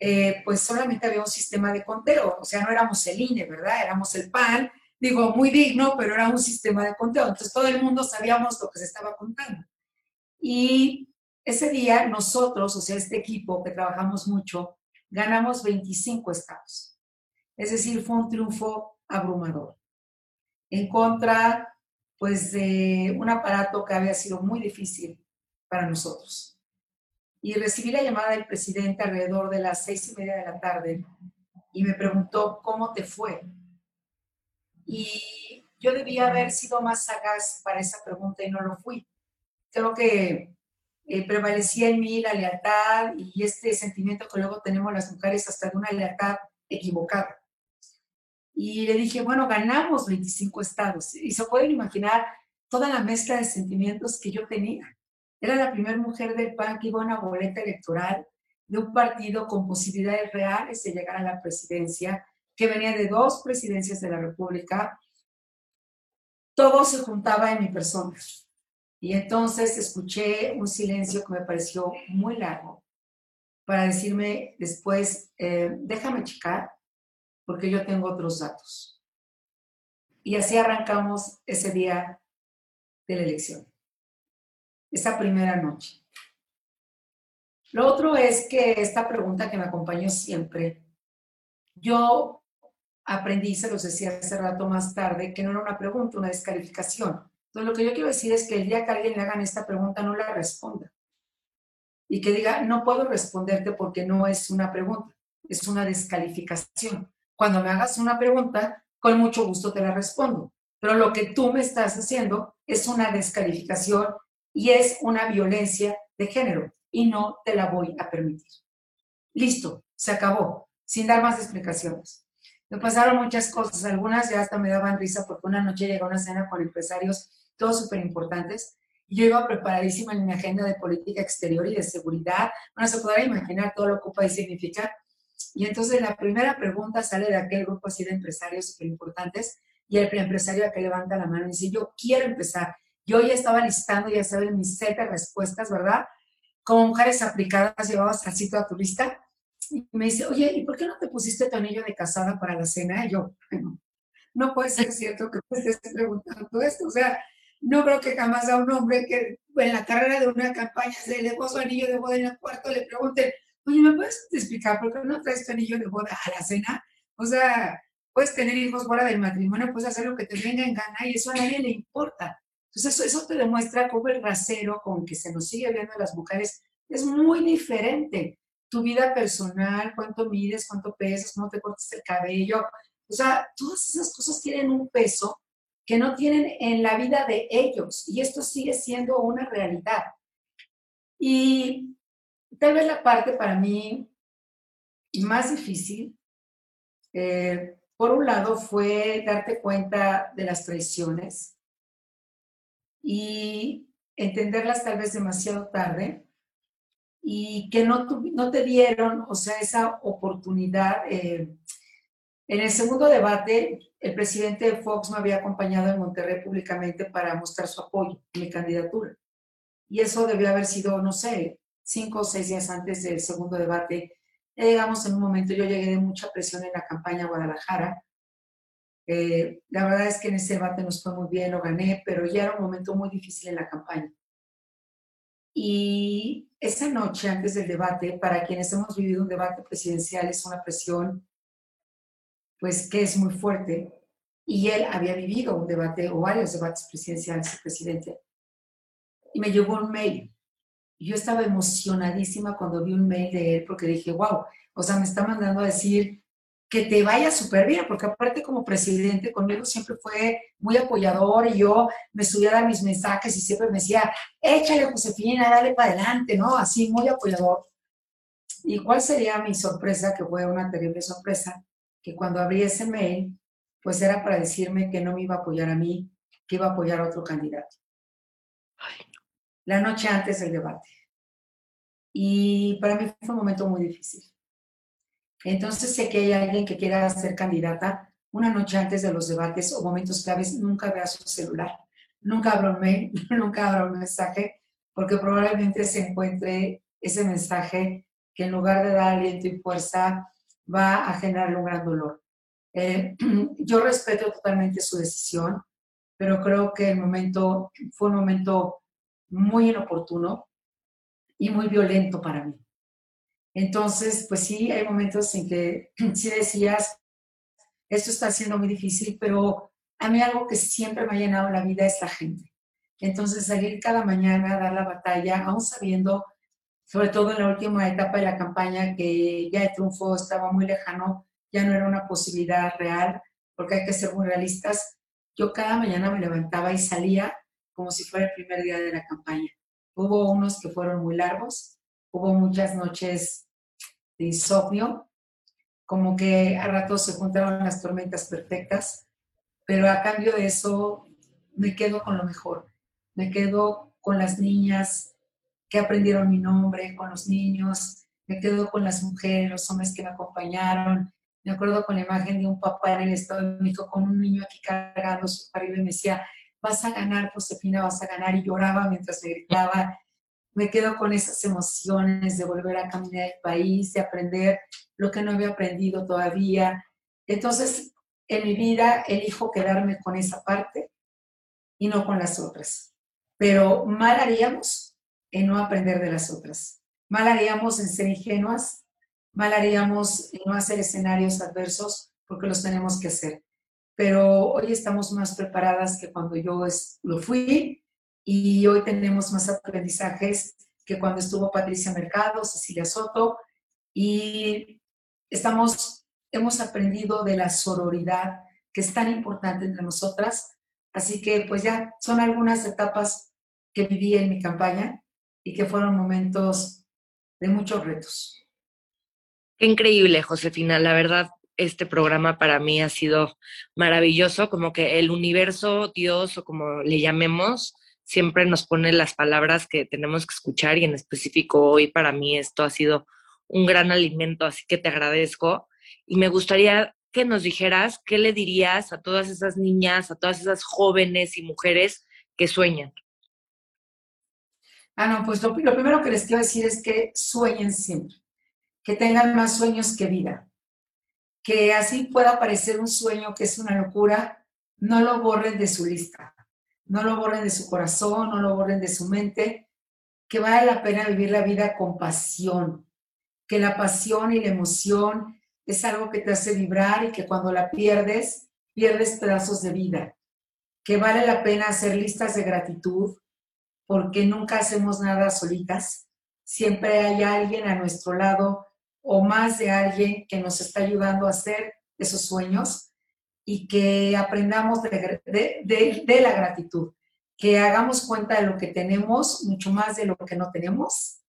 eh, pues solamente había un sistema de conteo, o sea, no éramos el INE, ¿verdad? Éramos el PAN, digo, muy digno, pero era un sistema de conteo, entonces todo el mundo sabíamos lo que se estaba contando. Y ese día nosotros, o sea, este equipo que trabajamos mucho, ganamos 25 estados. Es decir, fue un triunfo abrumador. En contra, pues, de un aparato que había sido muy difícil para nosotros y recibí la llamada del presidente alrededor de las seis y media de la tarde y me preguntó cómo te fue. Y yo debía haber sido más sagaz para esa pregunta y no lo fui. Creo que eh, prevalecía en mí la lealtad y este sentimiento que luego tenemos las mujeres hasta de una lealtad equivocada. Y le dije, bueno, ganamos 25 estados. Y se pueden imaginar toda la mezcla de sentimientos que yo tenía. Era la primera mujer del PAN que iba a una boleta electoral de un partido con posibilidades reales de llegar a la presidencia, que venía de dos presidencias de la República. Todo se juntaba en mi persona. Y entonces escuché un silencio que me pareció muy largo para decirme después, eh, déjame checar, porque yo tengo otros datos. Y así arrancamos ese día de la elección esa primera noche. Lo otro es que esta pregunta que me acompañó siempre, yo aprendí, se los decía hace rato más tarde, que no era una pregunta, una descalificación. Entonces, lo que yo quiero decir es que el día que alguien le hagan esta pregunta, no la responda. Y que diga, no puedo responderte porque no es una pregunta, es una descalificación. Cuando me hagas una pregunta, con mucho gusto te la respondo. Pero lo que tú me estás haciendo es una descalificación y es una violencia de género y no te la voy a permitir. Listo, se acabó, sin dar más explicaciones. Me pasaron muchas cosas, algunas ya hasta me daban risa porque una noche llegó una cena con empresarios, todos súper importantes, yo iba preparadísima en mi agenda de política exterior y de seguridad. Bueno, se podrá imaginar todo lo que ocupa y significa. Y entonces la primera pregunta sale de aquel grupo así de empresarios súper importantes y el empresario que levanta la mano y dice, yo quiero empezar. Yo ya estaba listando, ya saben, mis siete respuestas, ¿verdad? Como mujeres aplicadas, llevabas así toda tu lista. Y me dice, oye, ¿y por qué no te pusiste tu anillo de casada para la cena? Y yo, no puede ser cierto que me estés preguntando esto. O sea, no creo que jamás a un hombre que en la carrera de una campaña se le puso anillo de boda en el cuarto le pregunte, oye, ¿me puedes explicar por qué no traes tu anillo de boda a la cena? O sea, puedes tener hijos fuera del matrimonio, puedes hacer lo que te venga en gana y eso a nadie le importa. Entonces, eso, te demuestra cómo el rasero con que se nos sigue viendo a las mujeres es muy diferente. Tu vida personal, cuánto mides, cuánto pesas, cómo te cortas el cabello. O sea, todas esas cosas tienen un peso que no tienen en la vida de ellos. Y esto sigue siendo una realidad. Y tal vez la parte para mí más difícil, eh, por un lado, fue darte cuenta de las traiciones, y entenderlas tal vez demasiado tarde y que no, no te dieron, o sea, esa oportunidad. Eh, en el segundo debate, el presidente Fox me había acompañado en Monterrey públicamente para mostrar su apoyo a mi candidatura. Y eso debió haber sido, no sé, cinco o seis días antes del segundo debate. Ya llegamos en un momento, yo llegué de mucha presión en la campaña a Guadalajara eh, la verdad es que en ese debate nos fue muy bien, lo gané, pero ya era un momento muy difícil en la campaña. Y esa noche antes del debate, para quienes hemos vivido un debate presidencial, es una presión, pues que es muy fuerte. Y él había vivido un debate o varios debates presidenciales, el presidente. Y me llegó un mail. Yo estaba emocionadísima cuando vi un mail de él porque dije, wow, o sea, me está mandando a decir que te vaya súper bien, porque aparte como presidente conmigo siempre fue muy apoyador y yo me subía a mis mensajes y siempre me decía, échale Josefina, dale para adelante, ¿no? Así, muy apoyador. ¿Y cuál sería mi sorpresa? Que fue una terrible sorpresa, que cuando abrí ese mail, pues era para decirme que no me iba a apoyar a mí, que iba a apoyar a otro candidato. La noche antes del debate. Y para mí fue un momento muy difícil entonces, sé que hay alguien que quiera ser candidata, una noche antes de los debates o momentos claves, nunca vea su celular, nunca abra un mail, nunca abra un mensaje, porque probablemente se encuentre ese mensaje que en lugar de dar aliento y fuerza, va a generar un gran dolor. Eh, yo respeto totalmente su decisión, pero creo que el momento fue un momento muy inoportuno y muy violento para mí. Entonces, pues sí, hay momentos en que sí decías, esto está siendo muy difícil, pero a mí algo que siempre me ha llenado la vida es la gente. Entonces, salir cada mañana a dar la batalla, aún sabiendo, sobre todo en la última etapa de la campaña, que ya el triunfo estaba muy lejano, ya no era una posibilidad real, porque hay que ser muy realistas. Yo cada mañana me levantaba y salía como si fuera el primer día de la campaña. Hubo unos que fueron muy largos, hubo muchas noches de insomnio, como que a ratos se juntaron las tormentas perfectas, pero a cambio de eso me quedo con lo mejor, me quedo con las niñas que aprendieron mi nombre, con los niños, me quedo con las mujeres, los hombres que me acompañaron, me acuerdo con la imagen de un papá en el Estado de México con un niño aquí cargado su arriba y me decía, vas a ganar, Josefina, vas a ganar, y lloraba mientras me gritaba. Me quedo con esas emociones de volver a caminar el país, de aprender lo que no había aprendido todavía. Entonces, en mi vida elijo quedarme con esa parte y no con las otras. Pero mal haríamos en no aprender de las otras. Mal haríamos en ser ingenuas, mal haríamos en no hacer escenarios adversos porque los tenemos que hacer pero hoy estamos más preparadas que cuando yo lo fui y hoy tenemos más aprendizajes que cuando estuvo Patricia Mercado, Cecilia Soto y estamos, hemos aprendido de la sororidad que es tan importante entre nosotras. Así que pues ya son algunas etapas que viví en mi campaña y que fueron momentos de muchos retos. increíble, Josefina. La verdad, este programa para mí ha sido maravilloso, como que el universo, Dios o como le llamemos, siempre nos pone las palabras que tenemos que escuchar y en específico hoy para mí esto ha sido un gran alimento, así que te agradezco y me gustaría que nos dijeras qué le dirías a todas esas niñas, a todas esas jóvenes y mujeres que sueñan. Ah, no, pues lo, primero que les quiero decir es que sueñen siempre, que tengan más sueños que vida que así pueda parecer un sueño que es una locura, no lo borren de su lista, no lo borren de su corazón, no lo borren de su mente, que vale la pena vivir la vida con pasión, que la pasión y la emoción es algo que te hace vibrar y que cuando la pierdes, pierdes pedazos de vida, que vale la pena hacer listas de gratitud, porque nunca hacemos nada solitas, siempre hay alguien a nuestro lado o más de alguien que nos está ayudando a hacer esos sueños y que aprendamos de, la gratitud, que hagamos cuenta de lo que tenemos, mucho más de lo que no tenemos,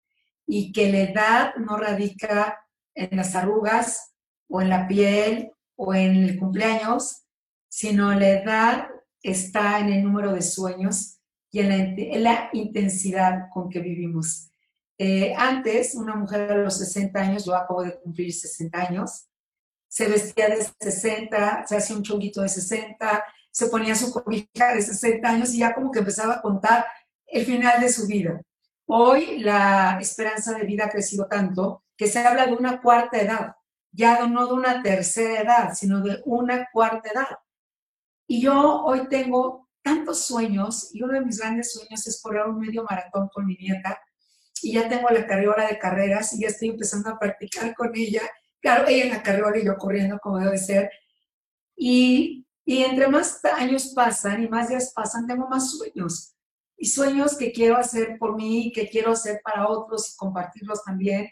y que la edad no radica en las arrugas o en la piel o en el cumpleaños, sino la edad está en el número de sueños y en la, en la intensidad con que vivimos. Eh, antes, una mujer a los 60 años, yo acabo de cumplir 60 años, se vestía de 60, se hacía un chonguito de 60, se ponía su cobija de 60 años y ya como que empezaba a contar el final de su vida. Hoy la esperanza de vida ha crecido tanto que se habla de una cuarta edad, ya no de una tercera edad, sino de una cuarta edad. Y yo hoy tengo tantos sueños y uno de mis grandes sueños es correr un medio maratón con mi nieta y ya tengo la carriola de carreras y ya estoy empezando a practicar con ella. Claro, ella en la carriola y yo corriendo como debe ser. Y, y entre más años pasan y más días pasan, tengo más sueños. Y sueños que quiero hacer por mí, que quiero hacer para otros y compartirlos también.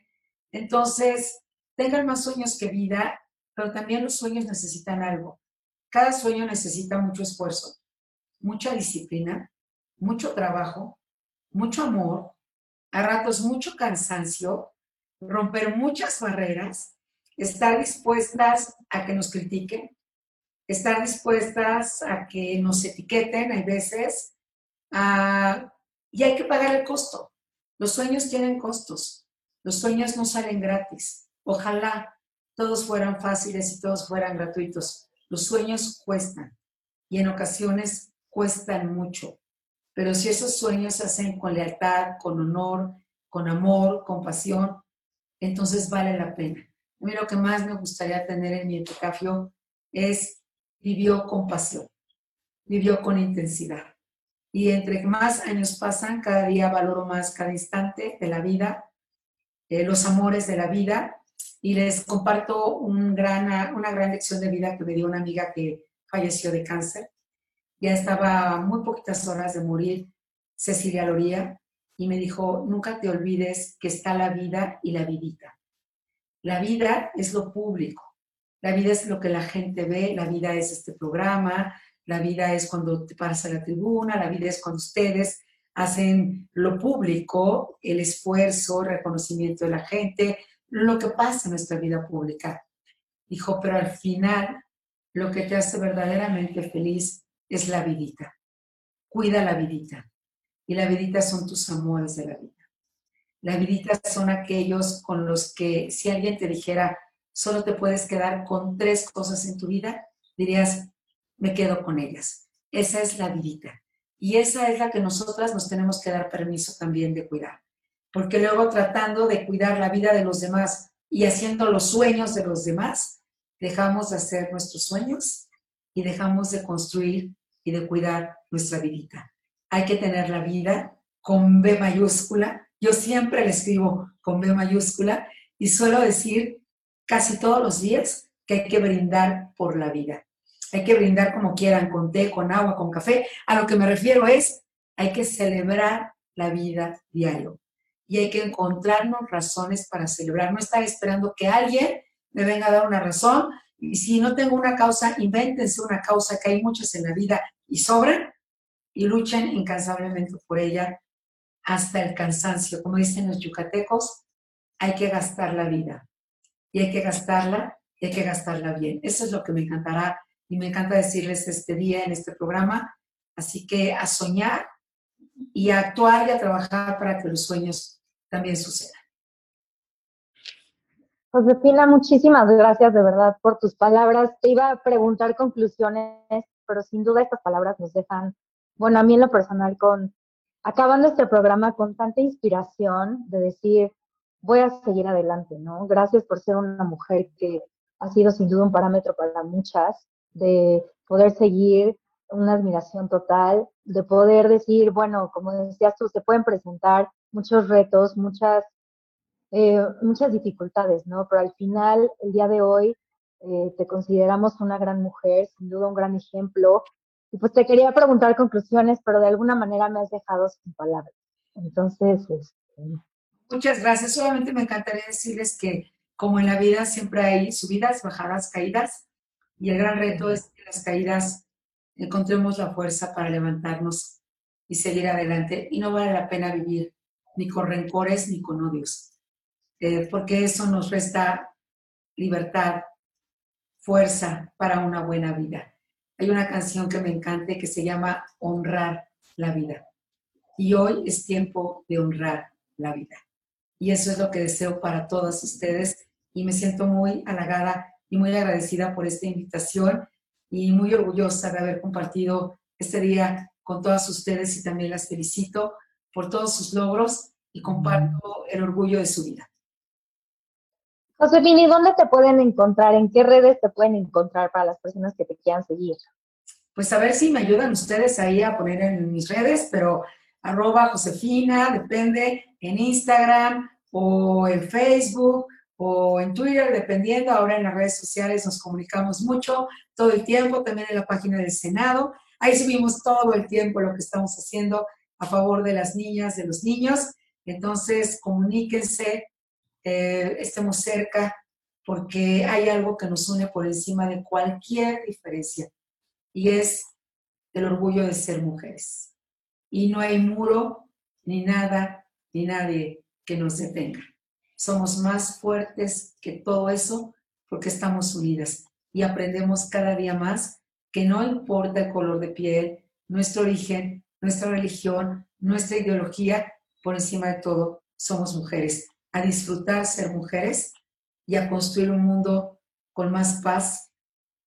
Entonces, tengan más sueños que vida, pero también los sueños necesitan algo. Cada sueño necesita mucho esfuerzo, mucha disciplina, mucho trabajo, mucho amor, a ratos mucho cansancio, romper muchas barreras, estar dispuestas a que nos critiquen, estar dispuestas a que nos etiqueten, hay veces, y hay que pagar el costo. Los sueños tienen costos, los sueños no salen gratis. Ojalá todos fueran fáciles y todos fueran gratuitos. Los sueños cuestan y en ocasiones cuestan mucho. Pero si esos sueños se hacen con lealtad, con honor, con amor, con pasión, entonces vale la pena. A mí lo que más me gustaría tener en mi epitafio es vivió con pasión, vivió con intensidad. Y entre más años pasan, cada día valoro más cada instante de la vida, eh, los amores de la vida. Y les comparto una gran lección de vida que me dio una amiga que falleció de cáncer. Ya estaba muy poquitas horas de morir, Cecilia Loría, y me dijo, nunca te olvides que está la vida y la vidita. La vida es lo público, la vida es lo que la gente ve, la vida es este programa, la vida es cuando te paras a la tribuna, la vida es cuando ustedes hacen lo público, el esfuerzo, el reconocimiento de la gente, lo que pasa en nuestra vida pública. Dijo, pero al final lo que te hace verdaderamente feliz es la vidita. Cuida la vidita. Y la vidita son tus amores de la vida. La vidita son aquellos con los que si alguien te dijera, solo te puedes quedar con tres cosas en tu vida, dirías, me quedo con ellas. Esa es la vidita. Y esa es la que nosotras nos tenemos que dar permiso también de cuidar. Porque luego tratando de cuidar la vida de los demás y haciendo los sueños de los demás, dejamos de hacer nuestros sueños y dejamos de construir y de cuidar nuestra vidita. Hay que tener la vida con B mayúscula. Yo siempre le escribo con B mayúscula y suelo decir casi todos los días que hay que brindar por la vida. Hay que brindar como quieran, con té, con agua, con café. A lo que me refiero es, hay que celebrar la vida diario. Y hay que encontrarnos razones para celebrar. No estar esperando que alguien me venga a dar una razón. Y si no tengo una causa, invéntense una causa, que hay muchas en la vida y sobran, y luchen incansablemente por ella hasta el cansancio. Como dicen los yucatecos, hay que gastar la vida. Y hay que gastarla, y hay que gastarla bien. Eso es lo que me encantará y me encanta decirles este día en este programa. Así que a soñar y a actuar y a trabajar para que los sueños también sucedan. Josefina, muchísimas gracias de verdad por tus palabras. Te iba a preguntar conclusiones, pero sin duda estas palabras nos dejan, bueno, a mí en lo personal, con acabando este programa con tanta inspiración de decir, voy a seguir adelante, ¿no? Gracias por ser una mujer que ha sido sin duda un parámetro para muchas de poder seguir una admiración total, de poder decir, bueno, como decías tú, se pueden presentar muchos retos, muchas, eh, muchas dificultades, ¿no? Pero al final, el día de hoy, eh, te consideramos una gran mujer, sin duda un gran ejemplo. Y pues te quería preguntar conclusiones, pero de alguna manera me has dejado sin palabras. Entonces, este... muchas gracias. Solamente me encantaría decirles que como en la vida siempre hay subidas, bajadas, caídas, y el gran reto es que las caídas encontremos la fuerza para levantarnos y seguir adelante. Y no vale la pena vivir ni con rencores ni con odios, eh, porque eso nos resta libertad, fuerza para una buena vida. Hay una canción que me encanta que se llama Honrar la vida. Y hoy es tiempo de honrar la vida. Y eso es lo que deseo para todas ustedes y me siento muy halagada y muy agradecida por esta invitación y muy orgullosa de haber compartido este día con todas ustedes y también las felicito por todos sus logros y comparto el orgullo de su vida. Josefini, ¿dónde te pueden encontrar? ¿En qué redes te pueden encontrar para las personas que te quieran seguir? Pues a ver si me ayudan ustedes ahí a poner en mis redes, pero arroba Josefina, depende, en Instagram o en Facebook o en Twitter, dependiendo. Ahora en las redes sociales nos comunicamos mucho, todo el tiempo, también en la página del Senado. Ahí subimos todo el tiempo lo que estamos haciendo a favor de las niñas, de los niños. Entonces, comuníquense, eh, estemos cerca, porque hay algo que nos une por encima de cualquier diferencia, y es el orgullo de ser mujeres. Y no hay muro, ni nada, ni nadie que nos detenga. Somos más fuertes que todo eso porque estamos unidas y aprendemos cada día más que no importa el color de piel, nuestro origen, nuestra religión, nuestra ideología, por encima de todo, somos mujeres. A disfrutar ser mujeres y a construir un mundo con más paz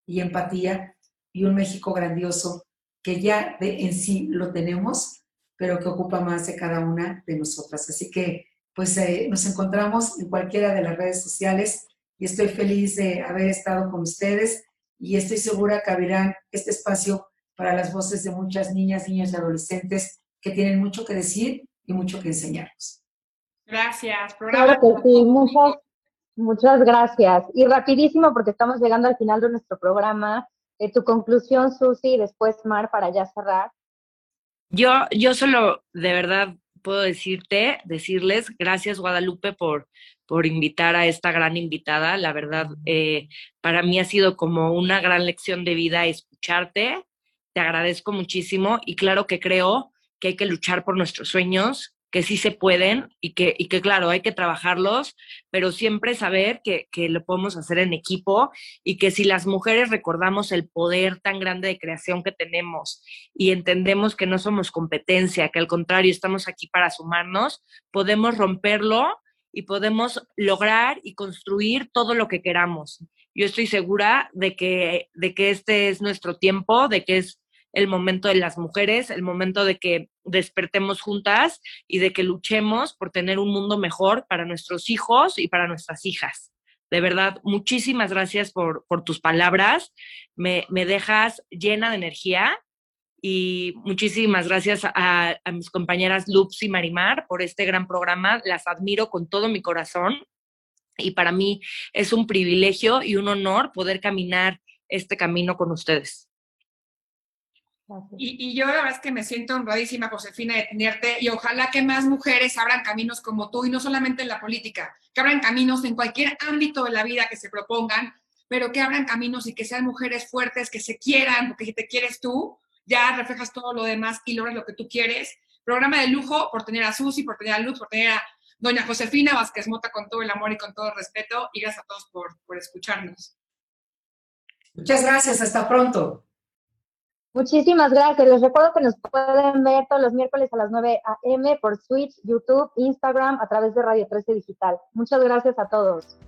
y empatía y un México grandioso que ya de, en sí lo tenemos, pero que ocupa más de cada una de nosotras. Así que pues eh, nos encontramos en cualquiera de las redes sociales y estoy feliz de haber estado con ustedes y estoy segura que abrirán este espacio para las voces de muchas niñas, niños y adolescentes que tienen mucho que decir y mucho que enseñarnos. Gracias. Claro que sí, muchas, muchas gracias. Y rapidísimo, porque estamos llegando al final de nuestro programa, eh, tu conclusión, Susi, y después Mar, para ya cerrar. Yo, yo solo, de verdad, puedo decirte, decirles, gracias Guadalupe por, por invitar a esta gran invitada. La verdad, eh, para mí ha sido como una gran lección de vida escucharte. Te agradezco muchísimo y claro que creo que hay que luchar por nuestros sueños, que sí se pueden y que, y que claro, hay que trabajarlos, pero siempre saber que, que, lo podemos hacer en equipo y que si las mujeres recordamos el poder tan grande de creación que tenemos y entendemos que no somos competencia, que al contrario estamos aquí para sumarnos, podemos romperlo y podemos lograr y construir todo lo que queramos. Yo estoy segura de que, de que este es nuestro tiempo, de que es el momento de las mujeres, el momento de que despertemos juntas y de que luchemos por tener un mundo mejor para nuestros hijos y para nuestras hijas. De verdad, muchísimas gracias por, tus palabras. Me, dejas llena de energía y muchísimas gracias a mis compañeras Lups y Marimar por este gran programa. Las admiro con todo mi corazón y para mí es un privilegio y un honor poder caminar este camino con ustedes. Y, y, yo la verdad es que me siento honradísima, Josefina, de tenerte y ojalá que más mujeres abran caminos como tú y no solamente en la política, que abran caminos en cualquier ámbito de la vida que se propongan, pero que abran caminos y que sean mujeres fuertes, que se quieran, porque si te quieres tú, ya reflejas todo lo demás y logras lo que tú quieres. Programa de lujo por tener a Susi, por tener a Luz, por tener a doña Josefina Vázquez Mota con todo el amor y con todo el respeto y gracias a todos por, por escucharnos. Muchas gracias, hasta pronto. Muchísimas gracias. Les recuerdo que nos pueden ver todos los miércoles a las 9 a.m. por Switch, YouTube, Instagram, a través de Radio 13 Digital. Muchas gracias a todos.